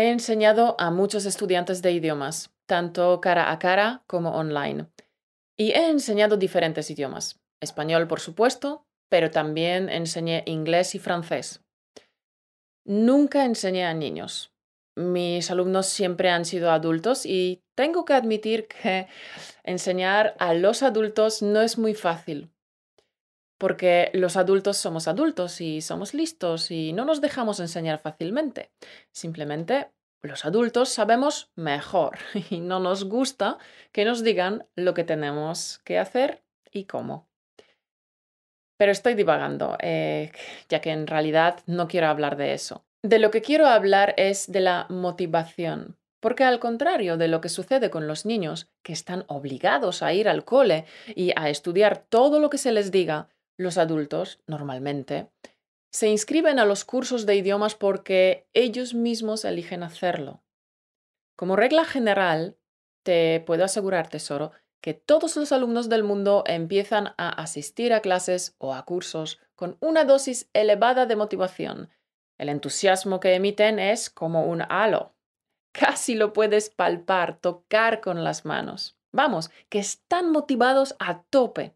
He enseñado a muchos estudiantes de idiomas, tanto cara a cara como online. Y he enseñado diferentes idiomas. Español, por supuesto, pero también enseñé inglés y francés. Nunca enseñé a niños. Mis alumnos siempre han sido adultos y tengo que admitir que enseñar a los adultos no es muy fácil, porque los adultos somos adultos y somos listos y no nos dejamos enseñar fácilmente. Simplemente los adultos sabemos mejor y no nos gusta que nos digan lo que tenemos que hacer y cómo. Pero estoy divagando, eh, ya que en realidad no quiero hablar de eso. De lo que quiero hablar es de la motivación, porque al contrario de lo que sucede con los niños, que están obligados a ir al cole y a estudiar todo lo que se les diga, los adultos, normalmente, se inscriben a los cursos de idiomas porque ellos mismos eligen hacerlo. Como regla general, te puedo asegurar, tesoro, que todos los alumnos del mundo empiezan a asistir a clases o a cursos con una dosis elevada de motivación. El entusiasmo que emiten es como un halo. Casi lo puedes palpar, tocar con las manos. Vamos, que están motivados a tope.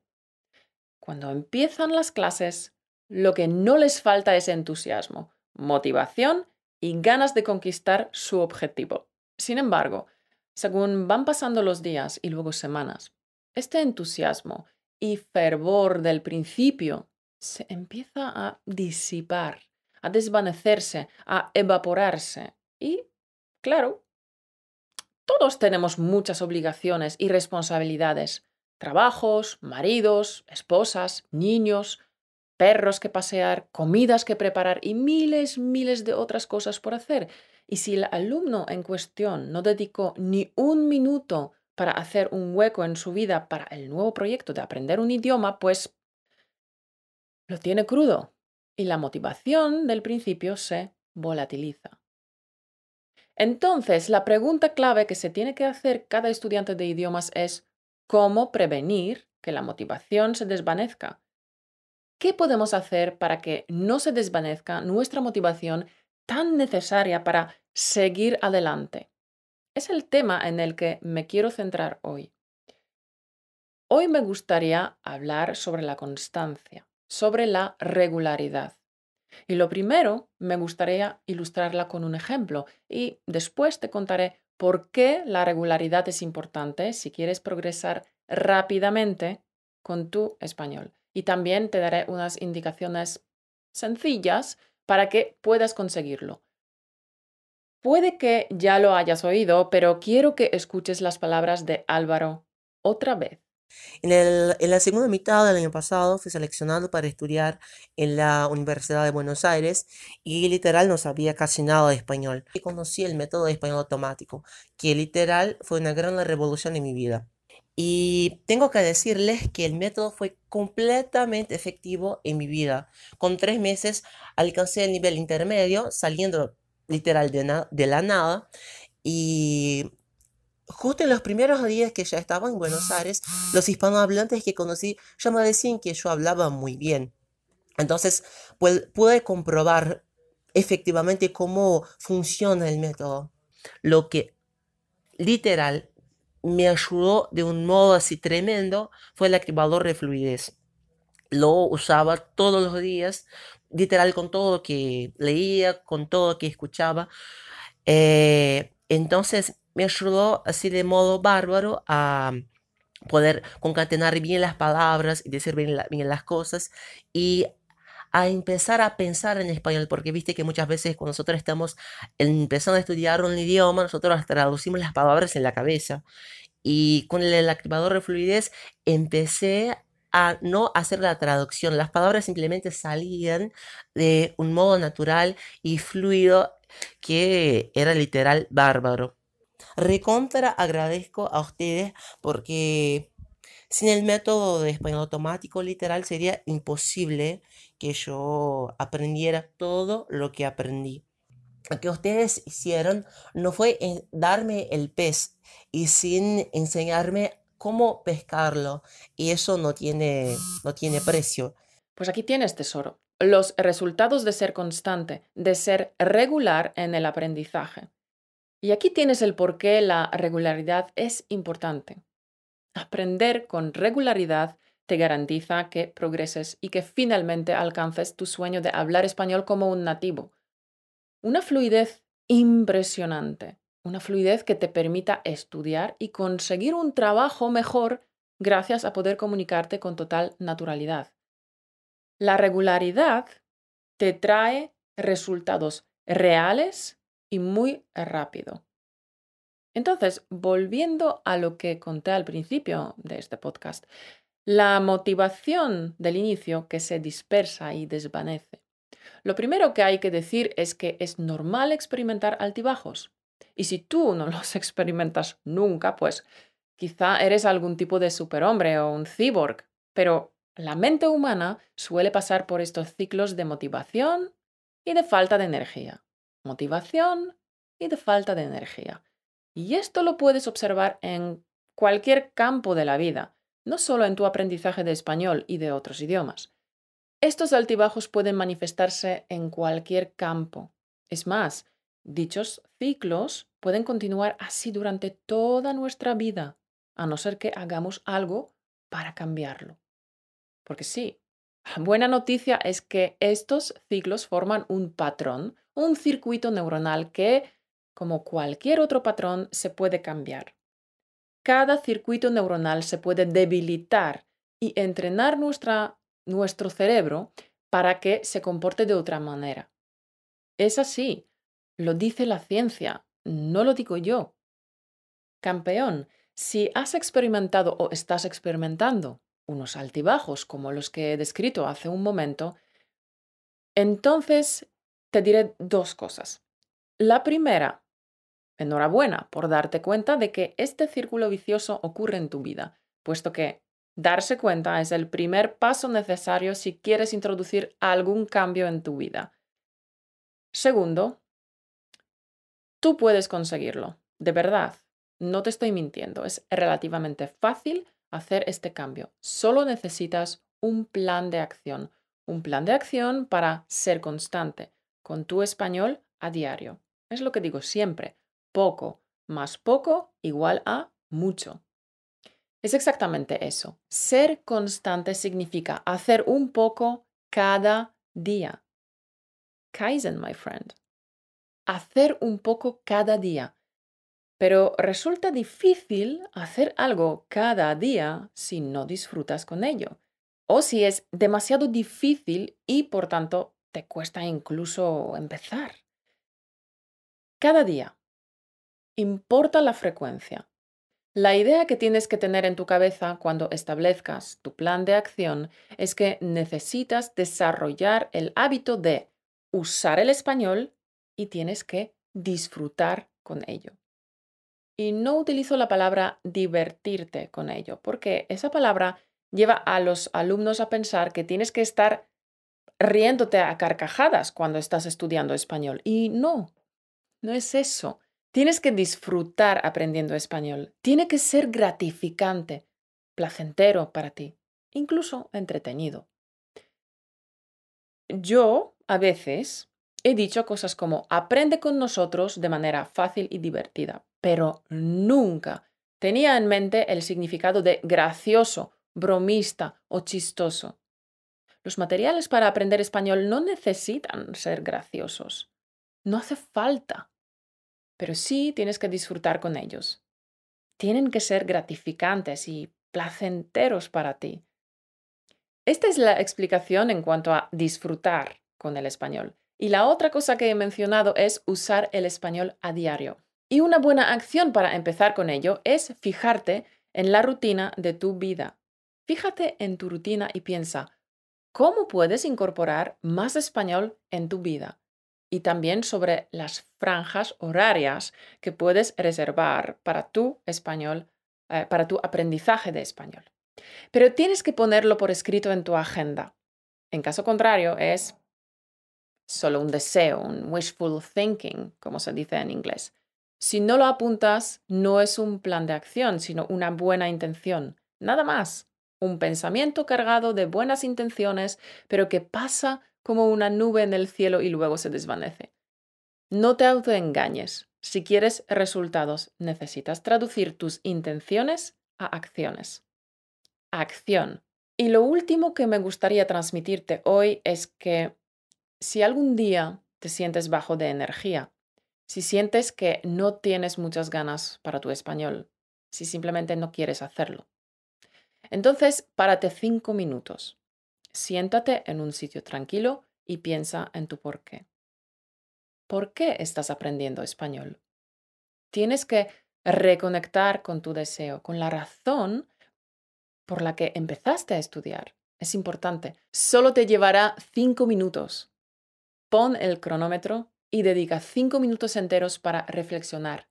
Cuando empiezan las clases, lo que no les falta es entusiasmo, motivación y ganas de conquistar su objetivo. Sin embargo, según van pasando los días y luego semanas, este entusiasmo y fervor del principio se empieza a disipar, a desvanecerse, a evaporarse. Y, claro, todos tenemos muchas obligaciones y responsabilidades trabajos, maridos, esposas, niños, perros que pasear, comidas que preparar y miles, miles de otras cosas por hacer. Y si el alumno en cuestión no dedicó ni un minuto para hacer un hueco en su vida para el nuevo proyecto de aprender un idioma, pues lo tiene crudo y la motivación del principio se volatiliza. Entonces, la pregunta clave que se tiene que hacer cada estudiante de idiomas es cómo prevenir que la motivación se desvanezca. ¿Qué podemos hacer para que no se desvanezca nuestra motivación tan necesaria para seguir adelante? Es el tema en el que me quiero centrar hoy. Hoy me gustaría hablar sobre la constancia, sobre la regularidad. Y lo primero, me gustaría ilustrarla con un ejemplo y después te contaré por qué la regularidad es importante si quieres progresar rápidamente con tu español. Y también te daré unas indicaciones sencillas para que puedas conseguirlo. Puede que ya lo hayas oído, pero quiero que escuches las palabras de Álvaro otra vez. En, la segunda mitad del año pasado fui seleccionado para estudiar en la Universidad de Buenos Aires y literal no sabía casi nada de español. Y conocí el método de español automático, que literal fue una gran revolución en mi vida. Y tengo que decirles que el método fue completamente efectivo en mi vida. Con tres meses alcancé el nivel intermedio, saliendo literal de, de la nada. Y justo en los primeros días que ya estaba en Buenos Aires, los hispanohablantes que conocí ya me decían que yo hablaba muy bien. Entonces pude comprobar efectivamente cómo funciona el método. Lo que literal me ayudó de un modo así tremendo fue el activador de fluidez. Lo usaba todos los días, literal con todo lo que leía, con todo lo que escuchaba. Eh, entonces me ayudó así de modo bárbaro a poder concatenar bien las palabras y decir bien, las cosas y a empezar a pensar en español, porque viste que muchas veces cuando nosotros estamos empezando a estudiar un idioma, nosotros traducimos las palabras en la cabeza. Y con el activador de fluidez empecé a no hacer la traducción, las palabras simplemente salían de un modo natural y fluido que era literal bárbaro recontra agradezco a ustedes porque sin el método de español automático literal sería imposible que yo aprendiera todo lo que aprendí. Lo que ustedes hicieron no fue darme el pez y sin enseñarme cómo pescarlo y eso no tiene, no tiene precio. Pues aquí tienes tesoro. Los resultados de ser constante, de ser regular en el aprendizaje. Y aquí tienes el por qué la regularidad es importante. Aprender con regularidad te garantiza que progreses y que finalmente alcances tu sueño de hablar español como un nativo. Una fluidez impresionante, una fluidez que te permita estudiar y conseguir un trabajo mejor gracias a poder comunicarte con total naturalidad. La regularidad te trae resultados reales y muy rápido. Entonces, volviendo a lo que conté al principio de este podcast, la motivación del inicio que se dispersa y desvanece. Lo primero que hay que decir es que es normal experimentar altibajos. Y si tú no los experimentas nunca, pues quizá eres algún tipo de superhombre o un cyborg, pero la mente humana suele pasar por estos ciclos de motivación y de falta de energía. Motivación y de falta de energía. Y esto lo puedes observar en cualquier campo de la vida, no solo en tu aprendizaje de español y de otros idiomas. Estos altibajos pueden manifestarse en cualquier campo. Es más, dichos ciclos pueden continuar así durante toda nuestra vida, a no ser que hagamos algo para cambiarlo. Porque sí, la buena noticia es que estos ciclos forman un patrón, un circuito neuronal que, como cualquier otro patrón, se puede cambiar. Cada circuito neuronal se puede debilitar y entrenar nuestra, nuestro cerebro para que se comporte de otra manera. Es así, lo dice la ciencia, no lo digo yo. Campeón, si has experimentado o estás experimentando unos altibajos como los que he descrito hace un momento, entonces te diré dos cosas. La primera, enhorabuena por darte cuenta de que este círculo vicioso ocurre en tu vida, puesto que darse cuenta es el primer paso necesario si quieres introducir algún cambio en tu vida. Segundo, tú puedes conseguirlo, de verdad. No te estoy mintiendo, es relativamente fácil hacer este cambio. Solo necesitas un plan de acción, un plan de acción para ser constante con tu español a diario. Es lo que digo siempre, poco más poco igual a mucho. Es exactamente eso. Ser constante significa hacer un poco cada día. Kaizen, my friend. Hacer un poco cada día. Pero resulta difícil hacer algo cada día si no disfrutas con ello. O si es demasiado difícil y por tanto te cuesta incluso empezar. Cada día. Importa la frecuencia. La idea que tienes que tener en tu cabeza cuando establezcas tu plan de acción es que necesitas desarrollar el hábito de usar el español y tienes que disfrutar con ello. Y no utilizo la palabra divertirte con ello, porque esa palabra lleva a los alumnos a pensar que tienes que estar riéndote a carcajadas cuando estás estudiando español. Y no, no es eso. Tienes que disfrutar aprendiendo español. Tiene que ser gratificante, placentero para ti, incluso entretenido. Yo, a veces, he dicho cosas como aprende con nosotros de manera fácil y divertida, pero nunca tenía en mente el significado de gracioso, bromista o chistoso. Los materiales para aprender español no necesitan ser graciosos. No hace falta. Pero sí tienes que disfrutar con ellos. Tienen que ser gratificantes y placenteros para ti. Esta es la explicación en cuanto a disfrutar con el español. Y la otra cosa que he mencionado es usar el español a diario. Y una buena acción para empezar con ello es fijarte en la rutina de tu vida. Fíjate en tu rutina y piensa, ¿cómo puedes incorporar más español en tu vida? Y también sobre las franjas horarias que puedes reservar para tu español, eh, para tu aprendizaje de español. Pero tienes que ponerlo por escrito en tu agenda. En caso contrario, es solo un deseo, un wishful thinking, como se dice en inglés. Si no lo apuntas, no es un plan de acción, sino una buena intención. Nada más. Un pensamiento cargado de buenas intenciones, pero que pasa como una nube en el cielo y luego se desvanece. No te autoengañes. Si quieres resultados, necesitas traducir tus intenciones a acciones. Acción. Y lo último que me gustaría transmitirte hoy es que si algún día te sientes bajo de energía, si sientes que no tienes muchas ganas para tu español, si simplemente no quieres hacerlo, entonces párate cinco minutos, siéntate en un sitio tranquilo y piensa en tu por qué. ¿Por qué estás aprendiendo español? Tienes que reconectar con tu deseo, con la razón por la que empezaste a estudiar. Es importante. Solo te llevará cinco minutos. Pon el cronómetro y dedica cinco minutos enteros para reflexionar.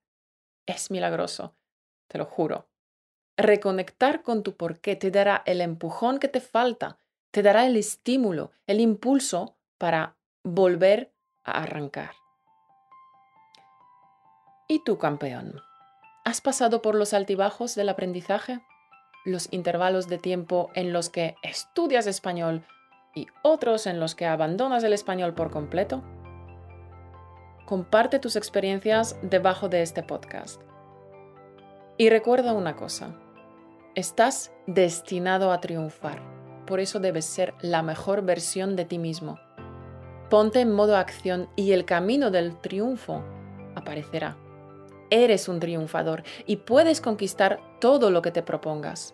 Es milagroso, te lo juro. Reconectar con tu porqué te dará el empujón que te falta, te dará el estímulo, el impulso para volver a arrancar. ¿Y tú, campeón? ¿Has pasado por los altibajos del aprendizaje? Los intervalos de tiempo en los que estudias español y otros en los que abandonas el español por completo? Comparte tus experiencias debajo de este podcast. Y recuerda una cosa, estás destinado a triunfar, por eso debes ser la mejor versión de ti mismo. Ponte en modo acción y el camino del triunfo aparecerá eres un triunfador y puedes conquistar todo lo que te propongas.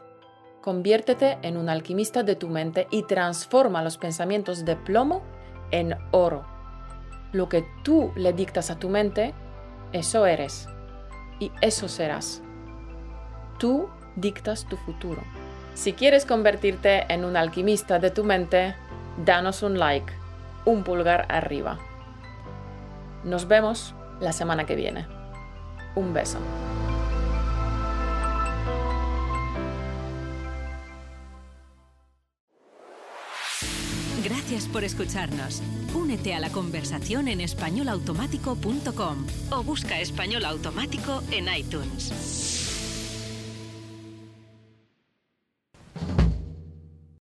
Conviértete en un alquimista de tu mente y transforma los pensamientos de plomo en oro. Lo que tú le dictas a tu mente, eso eres y eso serás. Tú dictas tu futuro. Si quieres convertirte en un alquimista de tu mente, danos un like, un pulgar arriba. Nos vemos la semana que viene. Un beso. Gracias por escucharnos. Únete a la conversación en españolautomático.com o busca español automático en iTunes.